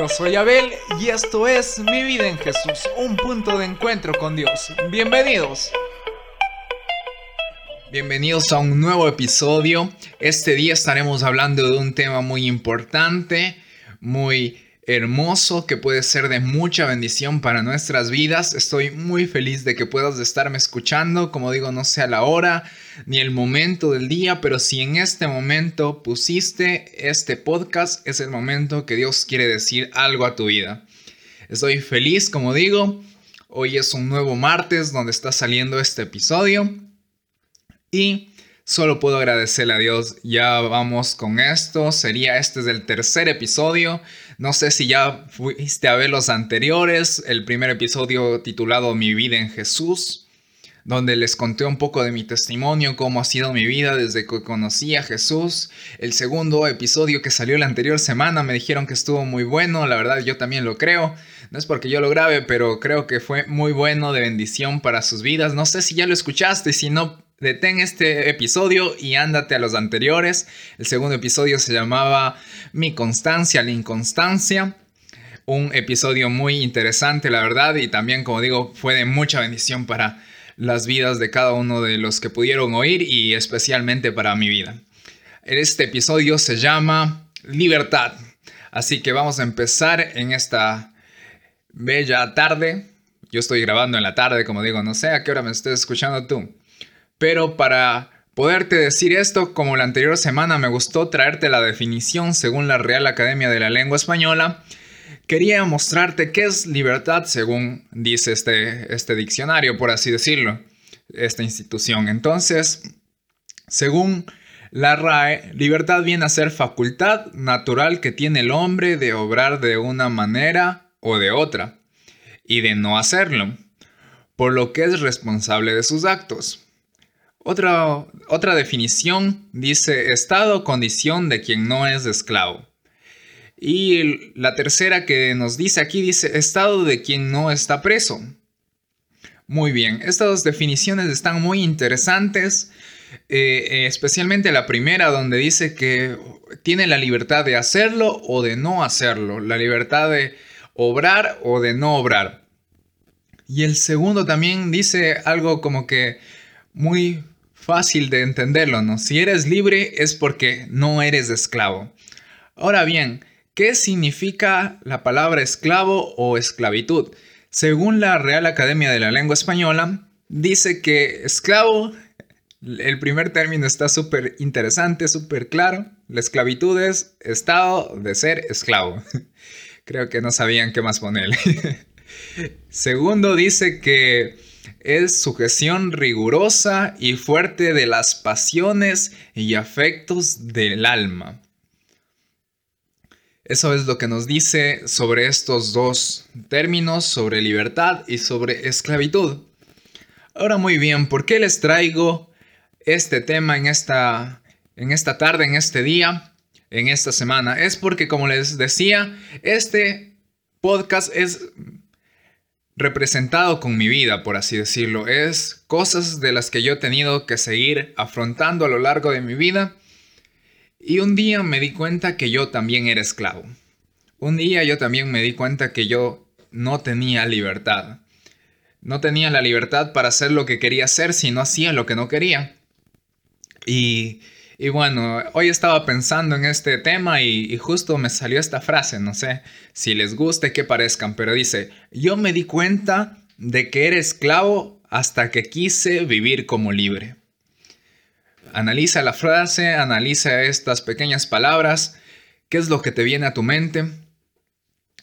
Yo soy Abel y esto es Mi vida en Jesús, un punto de encuentro con Dios. Bienvenidos. Bienvenidos a un nuevo episodio. Este día estaremos hablando de un tema muy importante, muy hermoso que puede ser de mucha bendición para nuestras vidas. Estoy muy feliz de que puedas estarme escuchando. Como digo, no sea la hora ni el momento del día, pero si en este momento pusiste este podcast, es el momento que Dios quiere decir algo a tu vida. Estoy feliz, como digo. Hoy es un nuevo martes donde está saliendo este episodio. Y Solo puedo agradecerle a Dios. Ya vamos con esto. Sería este es el tercer episodio. No sé si ya fuiste a ver los anteriores. El primer episodio titulado Mi vida en Jesús, donde les conté un poco de mi testimonio, cómo ha sido mi vida desde que conocí a Jesús. El segundo episodio que salió la anterior semana me dijeron que estuvo muy bueno. La verdad yo también lo creo. No es porque yo lo grabe, pero creo que fue muy bueno de bendición para sus vidas. No sé si ya lo escuchaste. Si no detén este episodio y ándate a los anteriores. El segundo episodio se llamaba Mi constancia, la inconstancia. Un episodio muy interesante, la verdad, y también, como digo, fue de mucha bendición para las vidas de cada uno de los que pudieron oír y especialmente para mi vida. Este episodio se llama Libertad. Así que vamos a empezar en esta bella tarde. Yo estoy grabando en la tarde, como digo, no sé a qué hora me estés escuchando tú. Pero para poderte decir esto, como la anterior semana me gustó traerte la definición según la Real Academia de la Lengua Española, quería mostrarte qué es libertad según dice este, este diccionario, por así decirlo, esta institución. Entonces, según la RAE, libertad viene a ser facultad natural que tiene el hombre de obrar de una manera o de otra, y de no hacerlo, por lo que es responsable de sus actos. Otra, otra definición dice estado condición de quien no es esclavo. Y la tercera que nos dice aquí dice estado de quien no está preso. Muy bien, estas dos definiciones están muy interesantes, eh, eh, especialmente la primera donde dice que tiene la libertad de hacerlo o de no hacerlo, la libertad de obrar o de no obrar. Y el segundo también dice algo como que muy fácil de entenderlo, ¿no? Si eres libre es porque no eres esclavo. Ahora bien, ¿qué significa la palabra esclavo o esclavitud? Según la Real Academia de la Lengua Española, dice que esclavo, el primer término está súper interesante, súper claro. La esclavitud es estado de ser esclavo. Creo que no sabían qué más ponerle. Segundo, dice que es sujeción rigurosa y fuerte de las pasiones y afectos del alma. Eso es lo que nos dice sobre estos dos términos, sobre libertad y sobre esclavitud. Ahora muy bien, ¿por qué les traigo este tema en esta, en esta tarde, en este día, en esta semana? Es porque, como les decía, este podcast es representado con mi vida, por así decirlo. Es cosas de las que yo he tenido que seguir afrontando a lo largo de mi vida. Y un día me di cuenta que yo también era esclavo. Un día yo también me di cuenta que yo no tenía libertad. No tenía la libertad para hacer lo que quería hacer si no hacía lo que no quería. Y y bueno, hoy estaba pensando en este tema y, justo me salió esta frase, no sé si les guste que parezcan, pero dice, yo me di cuenta de que era esclavo hasta que quise vivir como libre. Analiza la frase, analiza estas pequeñas palabras, qué es lo que te viene a tu mente.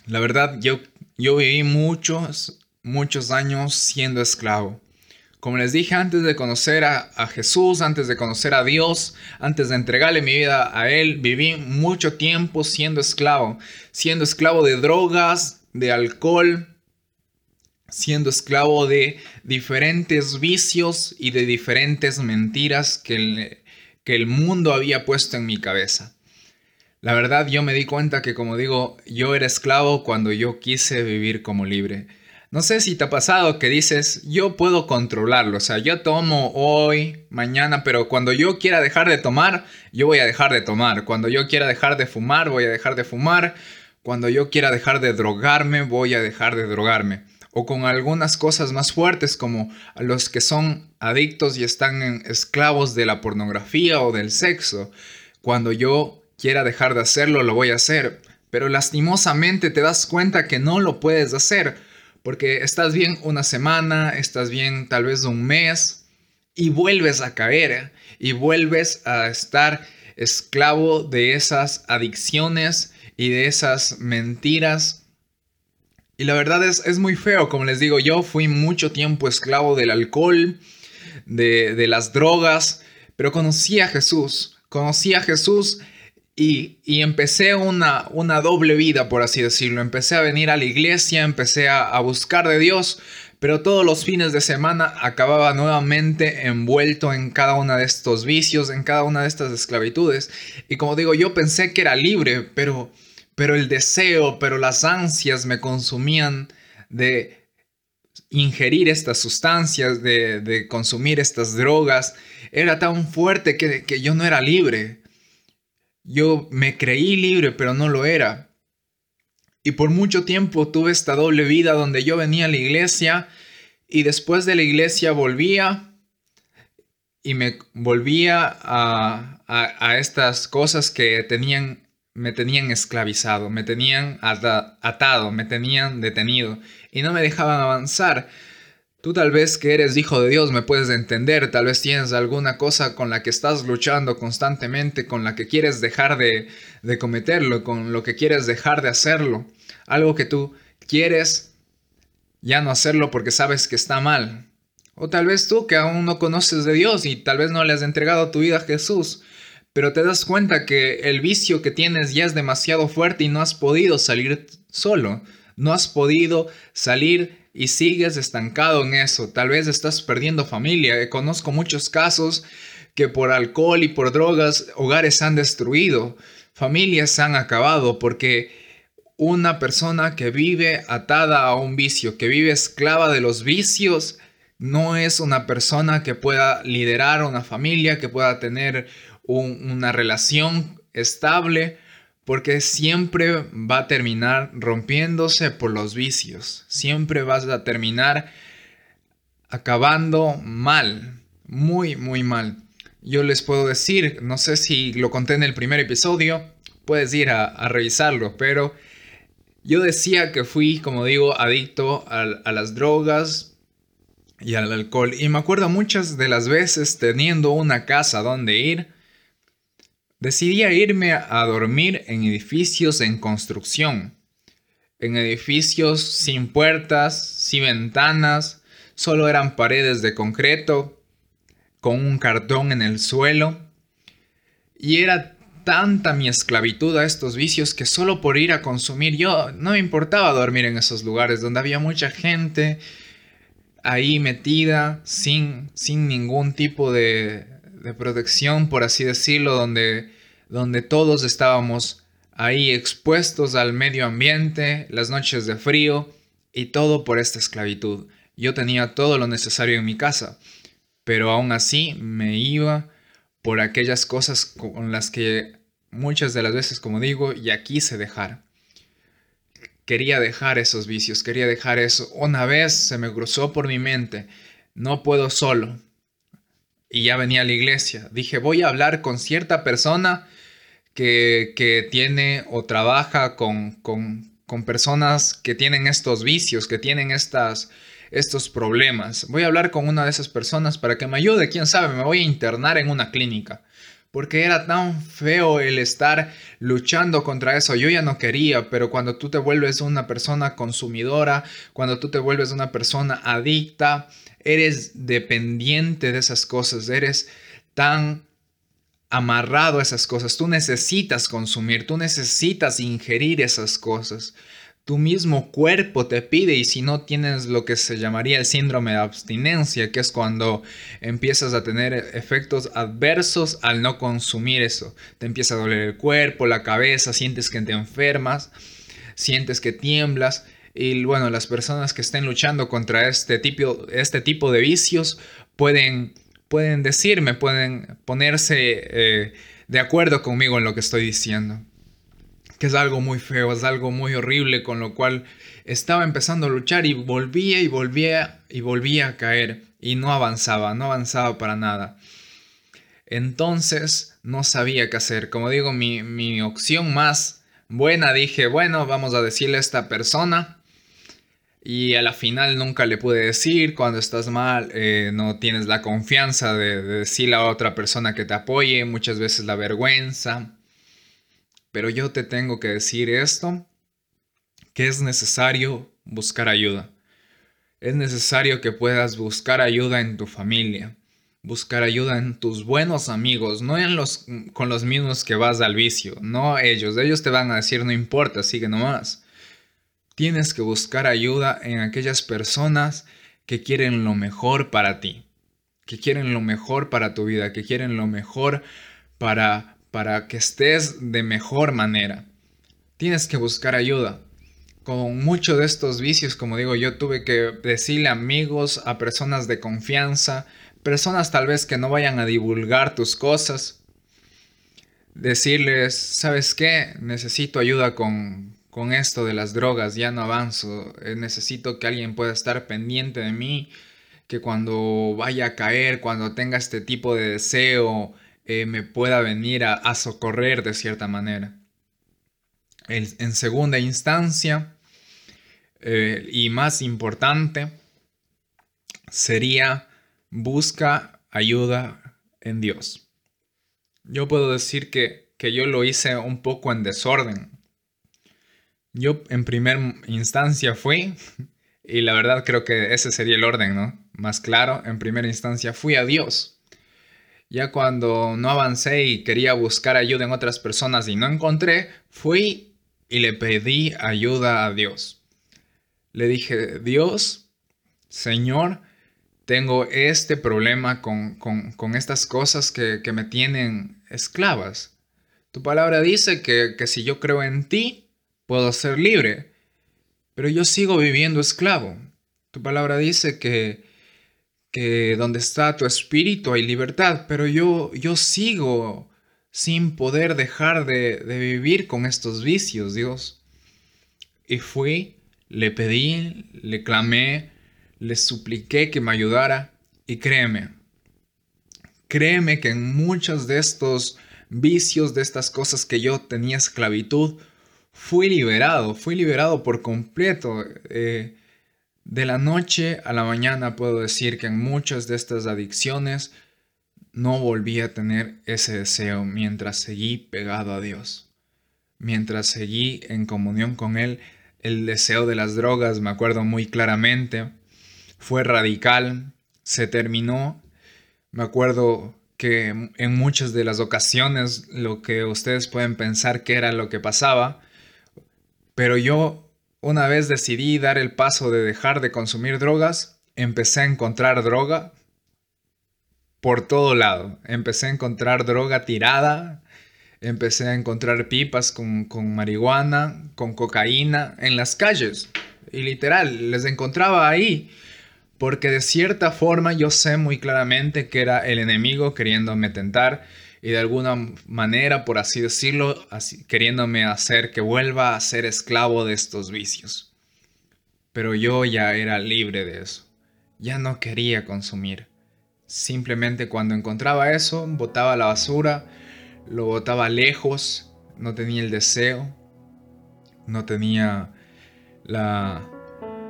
La verdad, yo, yo viví muchos, muchos años siendo esclavo. Como les dije, antes de conocer a, Jesús, antes de conocer a Dios, antes de entregarle mi vida a Él, viví mucho tiempo siendo esclavo, siendo esclavo de drogas, de alcohol, siendo esclavo de diferentes vicios y de diferentes mentiras que el mundo había puesto en mi cabeza. La verdad yo me di cuenta que como digo, yo era esclavo cuando yo quise vivir como libre. No sé si te ha pasado que dices, yo puedo controlarlo, o sea, yo tomo hoy, mañana, pero cuando yo quiera dejar de tomar, yo voy a dejar de tomar. Cuando yo quiera dejar de fumar, voy a dejar de fumar. cuando yo quiera dejar de drogarme, voy a dejar de drogarme. O con algunas cosas más fuertes como los que son adictos y están en esclavos de la pornografía o del sexo. Cuando yo quiera dejar de hacerlo, lo voy a hacer. Pero lastimosamente te das cuenta que no lo puedes hacer. Porque estás bien una semana, estás bien tal vez un mes y vuelves a caer y vuelves a estar esclavo de esas adicciones y de esas mentiras. Y la verdad es, es muy feo, como les digo, yo fui mucho tiempo esclavo del alcohol, de, de las drogas, pero conocí a Jesús, conocí a Jesús y, empecé una, una doble vida, por así decirlo. Empecé a venir a la iglesia, empecé a, a buscar de Dios, pero todos los fines de semana acababa nuevamente envuelto en cada uno de estos vicios, en cada una de estas esclavitudes. Y como digo, yo pensé que era libre, pero, pero el deseo, pero las ansias me consumían de ingerir estas sustancias, de, consumir estas drogas, era tan fuerte que, que yo no era libre. Yo me creí libre, pero no lo era. Y por mucho tiempo tuve esta doble vida donde yo venía a la iglesia y después de la iglesia volvía y me volvía a, estas cosas que tenían, me tenían esclavizado, me tenían atado, me tenían detenido y no me dejaban avanzar. Tú tal vez que eres hijo de Dios me puedes entender, tal vez tienes alguna cosa con la que estás luchando constantemente, con la que quieres dejar de, de cometerlo, con lo que quieres dejar de hacerlo algo que tú quieres ya no hacerlo porque sabes que está mal. O tal vez tú que aún no conoces de Dios y tal vez no le has entregado tu vida a Jesús, pero te das cuenta que el vicio que tienes ya es demasiado fuerte y no has podido salir solo. No has podido salir y sigues estancado en eso. Tal vez estás perdiendo familia. Conozco muchos casos que por alcohol y por drogas hogares han destruido, familias se han acabado porque una persona que vive atada a un vicio, que vive esclava de los vicios, no es una persona que pueda liderar una familia, que pueda tener una relación estable, porque siempre va a terminar rompiéndose por los vicios, siempre vas a terminar acabando mal, muy, muy mal. Yo les puedo decir, no sé si lo conté en el primer episodio, puedes ir a, a revisarlo, pero yo decía que fui, como digo, adicto a, las drogas y al alcohol. Y me acuerdo muchas de las veces teniendo una casa donde ir, decidí irme a dormir en edificios en construcción. En edificios sin puertas, sin ventanas, solo eran paredes de concreto, con un cartón en el suelo. Y era tanta mi esclavitud a estos vicios que solo por ir a consumir yo no me importaba dormir en esos lugares donde había mucha gente ahí metida sin, sin ningún tipo de, de protección, por así decirlo, donde, donde todos estábamos ahí expuestos al medio ambiente, las noches de frío y todo por esta esclavitud. Yo tenía todo lo necesario en mi casa, pero aún así me iba por aquellas cosas con las que muchas de las veces, como digo, ya quise dejar. Quería dejar esos vicios, quería dejar eso. Una vez se me cruzó por mi mente, no puedo solo. Y ya venía a la iglesia. Dije, voy a hablar con cierta persona que, que tiene o trabaja con, con, con personas que tienen estos vicios, que tienen estas, estos problemas. Voy a hablar con una de esas personas para que me ayude, quién sabe, me voy a internar en una clínica porque era tan feo el estar luchando contra eso. Yo ya no quería, pero cuando tú te vuelves una persona consumidora, cuando tú te vuelves una persona adicta, eres dependiente de esas cosas, eres tan amarrado a esas cosas. Tú necesitas consumir, tú necesitas ingerir esas cosas tu mismo cuerpo te pide y si no tienes lo que se llamaría el síndrome de abstinencia, que es cuando empiezas a tener efectos adversos al no consumir eso. Te empieza a doler el cuerpo, la cabeza, sientes que te enfermas, sientes que tiemblas. Y bueno, las personas que estén luchando contra este tipo, este tipo de vicios pueden, pueden decirme, pueden ponerse eh, de acuerdo conmigo en lo que estoy diciendo. Que es algo muy feo, es algo muy horrible, con lo cual estaba empezando a luchar y volvía y volvía y volvía a caer y no avanzaba, no avanzaba para nada. Entonces no sabía qué hacer. Como digo, mi, mi opción más buena dije, bueno, vamos a decirle a esta persona y a la final nunca le pude decir cuando estás mal, eh, no tienes la confianza de, decirle a otra persona que te apoye, muchas veces la vergüenza. Pero yo te tengo que decir esto, que es necesario buscar ayuda. Es necesario que puedas buscar ayuda en tu familia, buscar ayuda en tus buenos amigos, no en los con los mismos que vas al vicio, no ellos, ellos te van a decir no importa, sigue nomás Tienes que buscar ayuda en aquellas personas que quieren lo mejor para ti, que quieren lo mejor para tu vida, que quieren lo mejor para, para que estés de mejor manera. Tienes que buscar ayuda. Con muchos de estos vicios, como digo, yo tuve que decirle a amigos, a personas de confianza, personas tal vez que no vayan a divulgar tus cosas, decirles, ¿sabes qué? Necesito ayuda con, con esto de las drogas, ya no avanzo, eh, necesito que alguien pueda estar pendiente de mí, que cuando vaya a caer, cuando tenga este tipo de deseo, eh, me pueda venir a, socorrer de cierta manera. en segunda instancia, eh, y más importante, sería busca ayuda en Dios. Yo puedo decir que, que yo lo hice un poco en desorden yo en primera instancia fui, y la verdad creo que ese sería el orden, ¿no? Más claro, en primera instancia fui a Dios. Ya cuando no avancé y quería buscar ayuda en otras personas y no encontré, fui y le pedí ayuda a Dios. Le dije, Dios, Señor, tengo este problema con, estas cosas que, me tienen esclavas. Tu palabra dice que, que si yo creo en ti, puedo ser libre, pero yo sigo viviendo esclavo. Tu palabra dice que, que donde está tu espíritu hay libertad, pero yo, yo sigo sin poder dejar de, de vivir con estos vicios, Dios. Y fui, le pedí, le clamé, le supliqué que me ayudara y créeme, créeme que en muchos de estos vicios, de estas cosas que yo tenía esclavitud, fui liberado, fui liberado por completo. Eh, de la noche a la mañana puedo decir que en muchas de estas adicciones no volví a tener ese deseo mientras seguí pegado a Dios. Mientras seguí en comunión con Él, el deseo de las drogas, me acuerdo muy claramente, fue radical, se terminó. Me acuerdo que en muchas de las ocasiones lo que ustedes pueden pensar que era lo que pasaba, pero yo, una vez decidí dar el paso de dejar de consumir drogas, empecé a encontrar droga por todo lado. Empecé a encontrar droga tirada, empecé a encontrar pipas con, con, marihuana, con cocaína en las calles. Y literal, les encontraba ahí. Porque de cierta forma yo sé muy claramente que era el enemigo queriéndome tentar y de alguna manera, por así decirlo, así, queriéndome hacer que vuelva a ser esclavo de estos vicios. Pero yo ya era libre de eso. Ya no quería consumir. Simplemente cuando encontraba eso, botaba la basura, lo botaba lejos, no tenía el deseo, no tenía la,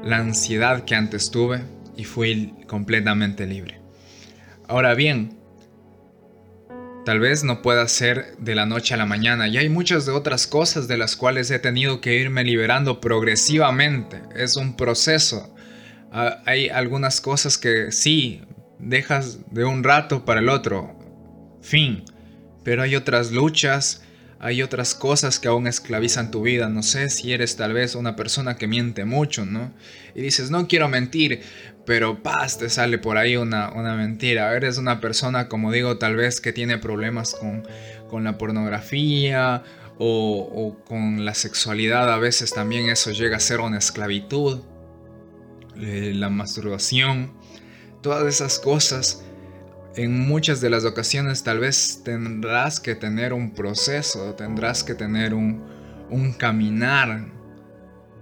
la ansiedad que antes tuve y fui completamente libre. Ahora bien, Tal vez no pueda ser de la noche a la mañana y hay muchas de otras cosas de las cuales he tenido que irme liberando progresivamente. Es un proceso. Ah, hay algunas cosas que sí, dejas de un rato para el otro. Fin. Pero hay otras luchas, hay otras cosas que aún esclavizan tu vida. No sé si eres tal vez una persona que miente mucho, ¿no? Y dices, no quiero mentir, pero paz, te sale por ahí una, una mentira. Eres una persona, como digo, tal vez que tiene problemas con, con la pornografía o, o, con la sexualidad. A veces también eso llega a ser una esclavitud. Eh, la masturbación. Todas esas cosas. En muchas de las ocasiones tal vez tendrás que tener un proceso, tendrás que tener un, un caminar,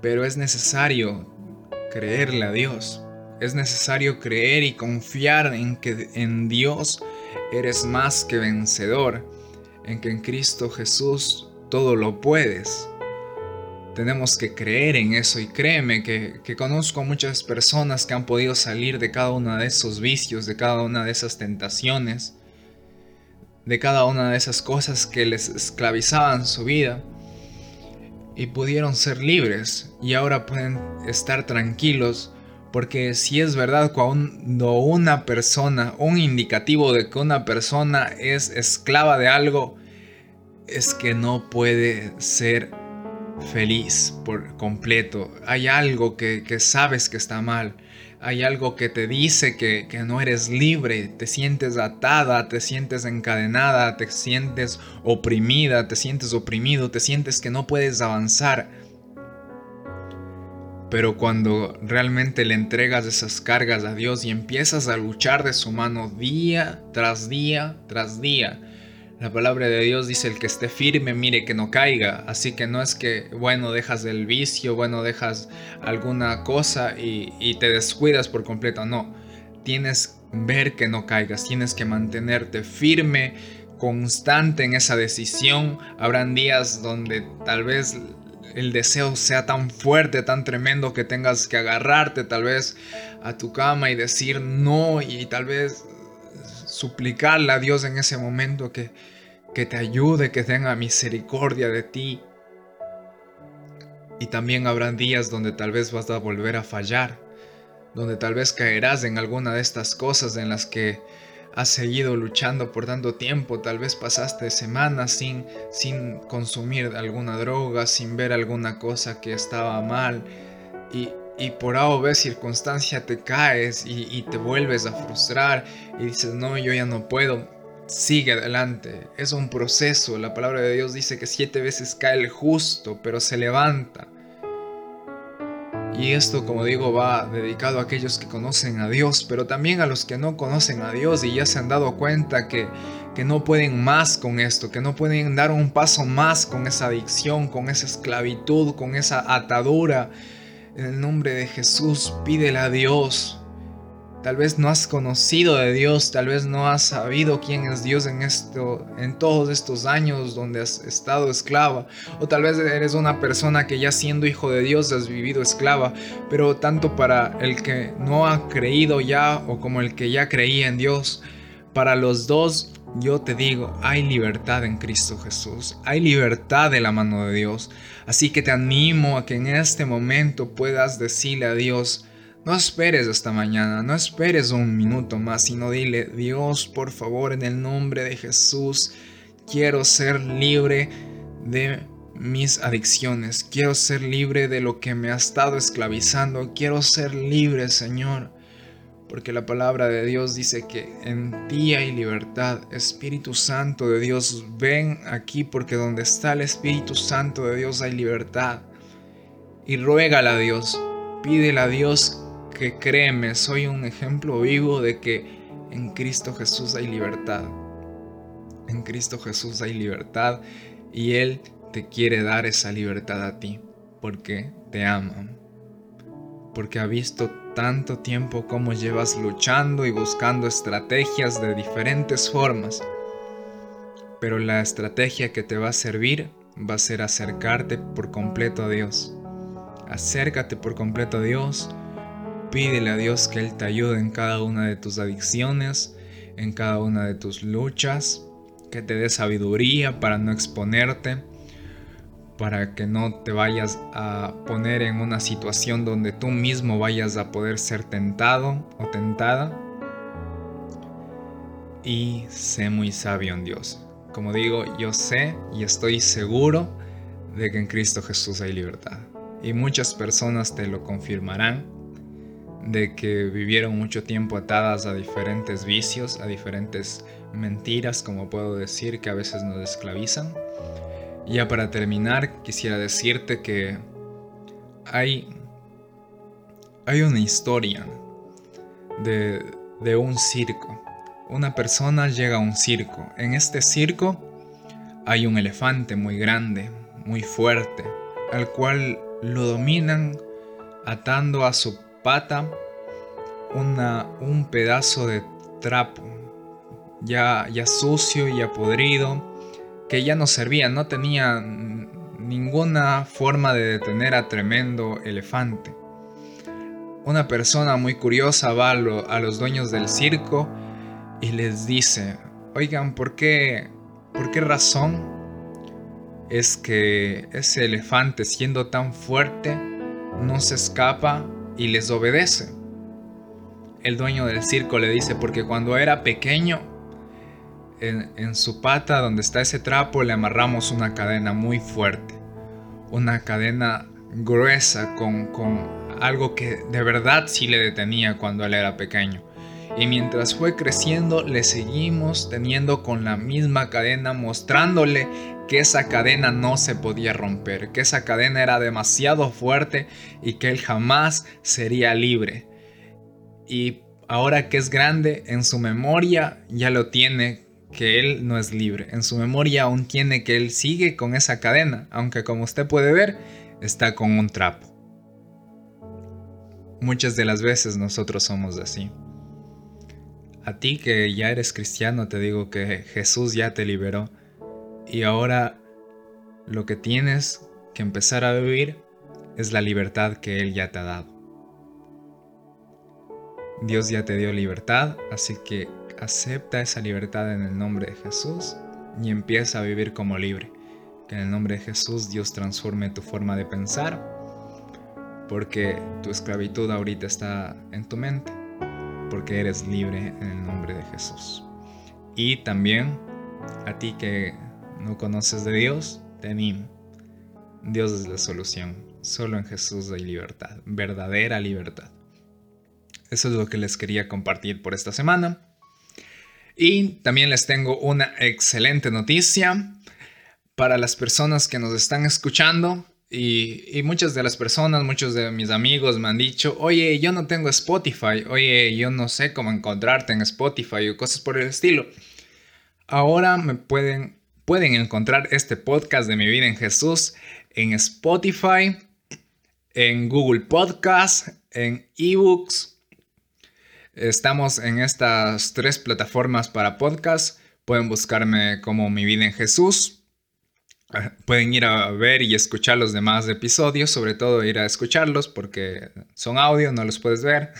pero es necesario creerle a Dios. Es necesario creer y confiar en que en Dios eres más que vencedor, en que en Cristo Jesús todo lo puedes. Tenemos que creer en eso. Y créeme que, que conozco a muchas personas que han podido salir de cada uno de esos vicios, de cada una de esas tentaciones, de cada una de esas cosas que les esclavizaban su vida y pudieron ser libres y ahora pueden estar tranquilos porque si es verdad cuando una persona, un indicativo de que una persona es esclava de algo, es que no puede ser feliz por completo. Hay algo que, que sabes que está mal hay algo que te dice que, no eres libre, te sientes atada, te sientes encadenada, te sientes oprimida, te sientes oprimido, te sientes que no puedes avanzar. Pero cuando realmente le entregas esas cargas a Dios y empiezas a luchar de su mano día tras día tras día, la palabra de Dios dice el que esté firme, mire que no caiga. Así que no es que, bueno, dejas el vicio, bueno, dejas alguna cosa y, y te descuidas por completo. No, tienes ver que no caigas, tienes que mantenerte firme, constante en esa decisión. Habrán días donde tal vez el deseo sea tan fuerte, tan tremendo que tengas que agarrarte tal vez a tu cama y decir no y tal vez suplicarle a Dios en ese momento que, que te ayude, que tenga misericordia de ti. Y también habrán días donde tal vez vas a volver a fallar, donde tal vez caerás en alguna de estas cosas en las que has seguido luchando por tanto tiempo, tal vez pasaste semanas sin, sin consumir alguna droga, sin ver alguna cosa que estaba mal y, y por A o B circunstancia te caes y, y, te vuelves a frustrar y dices, no, yo ya no puedo, sigue adelante. Es un proceso. La palabra de Dios dice que siete veces cae el justo, pero se levanta. Y esto, como digo, va dedicado a aquellos que conocen a Dios, pero también a los que no conocen a Dios y ya se han dado cuenta que, que no pueden más con esto, que no pueden dar un paso más con esa adicción, con esa esclavitud, con esa atadura en el nombre de Jesús, pídele a Dios. Tal vez no has conocido de Dios, tal vez no has sabido quién es Dios en esto en todos estos años donde has estado esclava, o tal vez eres una persona que ya siendo hijo de Dios has vivido esclava, pero tanto para el que no ha creído ya o como el que ya creía en Dios, para los dos yo te digo, hay libertad en Cristo Jesús, hay libertad de la mano de Dios. Así que te animo a que en este momento puedas decirle a Dios, no esperes hasta mañana, no esperes un minuto más, sino dile, Dios, por favor, en el nombre de Jesús, quiero ser libre de mis adicciones, quiero ser libre de lo que me ha estado esclavizando, quiero ser libre, Señor porque la palabra de Dios dice que en ti hay libertad. Espíritu Santo de Dios, ven aquí porque donde está el Espíritu Santo de Dios hay libertad. Y ruégale a Dios, pídele a Dios que créeme, soy un ejemplo vivo de que en Cristo Jesús hay libertad. En Cristo Jesús hay libertad y Él te quiere dar esa libertad a ti porque te ama. Porque ha visto tanto tiempo como llevas luchando y buscando estrategias de diferentes formas. Pero la estrategia que te va a servir va a ser acercarte por completo a Dios. Acércate por completo a Dios. Pídele a Dios que Él te ayude en cada una de tus adicciones, en cada una de tus luchas, que te dé sabiduría para no exponerte para que no te vayas a poner en una situación donde tú mismo vayas a poder ser tentado o tentada. Y sé muy sabio en Dios. Como digo, yo sé y estoy seguro de que en Cristo Jesús hay libertad. Y muchas personas te lo confirmarán de que vivieron mucho tiempo atadas a diferentes vicios, a diferentes mentiras, como puedo decir, que a veces nos esclavizan ya para terminar, quisiera decirte que hay, hay una historia de, de un circo. Una persona llega a un circo. En este circo hay un elefante muy grande, muy fuerte, al cual lo dominan atando a su pata una, un pedazo de trapo, ya, ya sucio y podrido, que ya no servía, no tenía ninguna forma de detener a tremendo elefante. Una persona muy curiosa va a, los dueños del circo y les dice, oigan, ¿por qué, ¿por qué razón es que ese elefante siendo tan fuerte no se escapa y les obedece? El dueño del circo le dice, porque cuando era pequeño, en, su pata donde está ese trapo le amarramos una cadena muy fuerte una cadena gruesa con, algo que de verdad sí le detenía cuando él era pequeño. Y mientras fue creciendo, le seguimos teniendo con la misma cadena, mostrándole que esa cadena no se podía romper, que esa cadena era demasiado fuerte y que él jamás sería libre. Y ahora que es grande, en su memoria ya lo tiene que él no es libre. En su memoria aún tiene que él sigue con esa cadena, aunque como usted puede ver, está con un trapo. Muchas de las veces nosotros somos así. A ti que ya eres cristiano te digo que Jesús ya te liberó y ahora lo que tienes que empezar a vivir es la libertad que Él ya te ha dado. Dios ya te dio libertad, así que acepta esa libertad en el nombre de Jesús y empieza a vivir como libre. Que en el nombre de Jesús Dios transforme tu forma de pensar, porque tu esclavitud ahorita está en tu mente, porque eres libre en el nombre de Jesús. Y también a ti que no conoces de Dios, te animo. Dios es la solución. Solo en Jesús hay libertad, verdadera libertad. Eso es lo que les quería compartir por esta semana. Y también les tengo una excelente noticia para las personas que nos están escuchando. Y, muchas de las personas, muchos de mis amigos me han dicho, oye, yo no tengo Spotify, oye, yo no sé cómo encontrarte en Spotify o cosas por el estilo. Ahora me pueden, pueden encontrar este podcast de mi vida en Jesús en Spotify, en Google Podcast, en eBooks, Estamos en estas tres plataformas para podcast. Pueden buscarme como Mi Vida en Jesús. Ah, pueden ir a ver y escuchar los demás episodios, sobre todo ir a escucharlos porque son audio, no los puedes ver.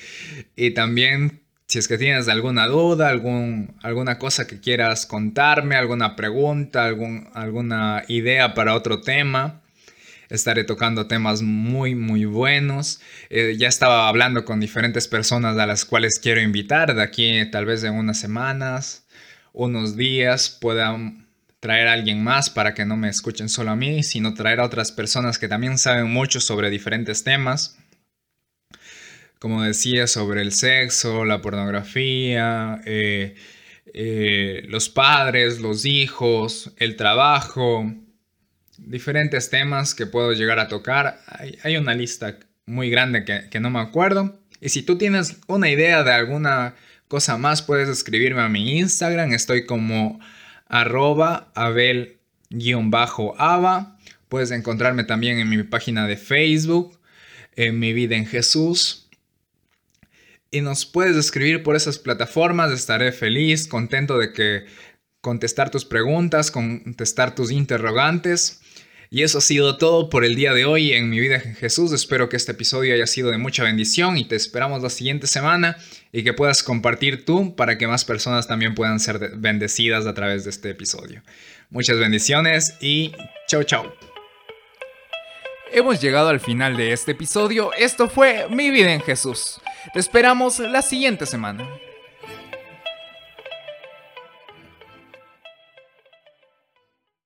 y también si es que tienes alguna duda, algún, alguna cosa que quieras contarme, alguna pregunta, algún, alguna idea para otro tema, estaré tocando temas muy, muy buenos. Eh, ya estaba hablando con diferentes personas a las cuales quiero invitar. De aquí tal vez en unas semanas, unos días, pueda traer a alguien más para que no me escuchen solo a mí, sino traer a otras personas que también saben mucho sobre diferentes temas. Como decía, sobre el sexo, la pornografía, eh, eh, los padres, los hijos, el trabajo, diferentes temas que puedo llegar a tocar. Hay, una lista muy grande que, no me acuerdo. Y si tú tienes una idea de alguna cosa más, puedes escribirme a mi Instagram. Estoy como arroba abel-ava. Puedes encontrarme también en mi página de Facebook, en Mi Vida en Jesús. Y nos puedes escribir por esas plataformas. Estaré feliz, contento de que contestar tus preguntas, contestar tus interrogantes. Y eso ha sido todo por el día de hoy en mi vida en Jesús. Espero que este episodio haya sido de mucha bendición y te esperamos la siguiente semana y que puedas compartir tú para que más personas también puedan ser bendecidas a través de este episodio. Muchas bendiciones y chao chao. Hemos llegado al final de este episodio. Esto fue Mi vida en Jesús. Te esperamos la siguiente semana.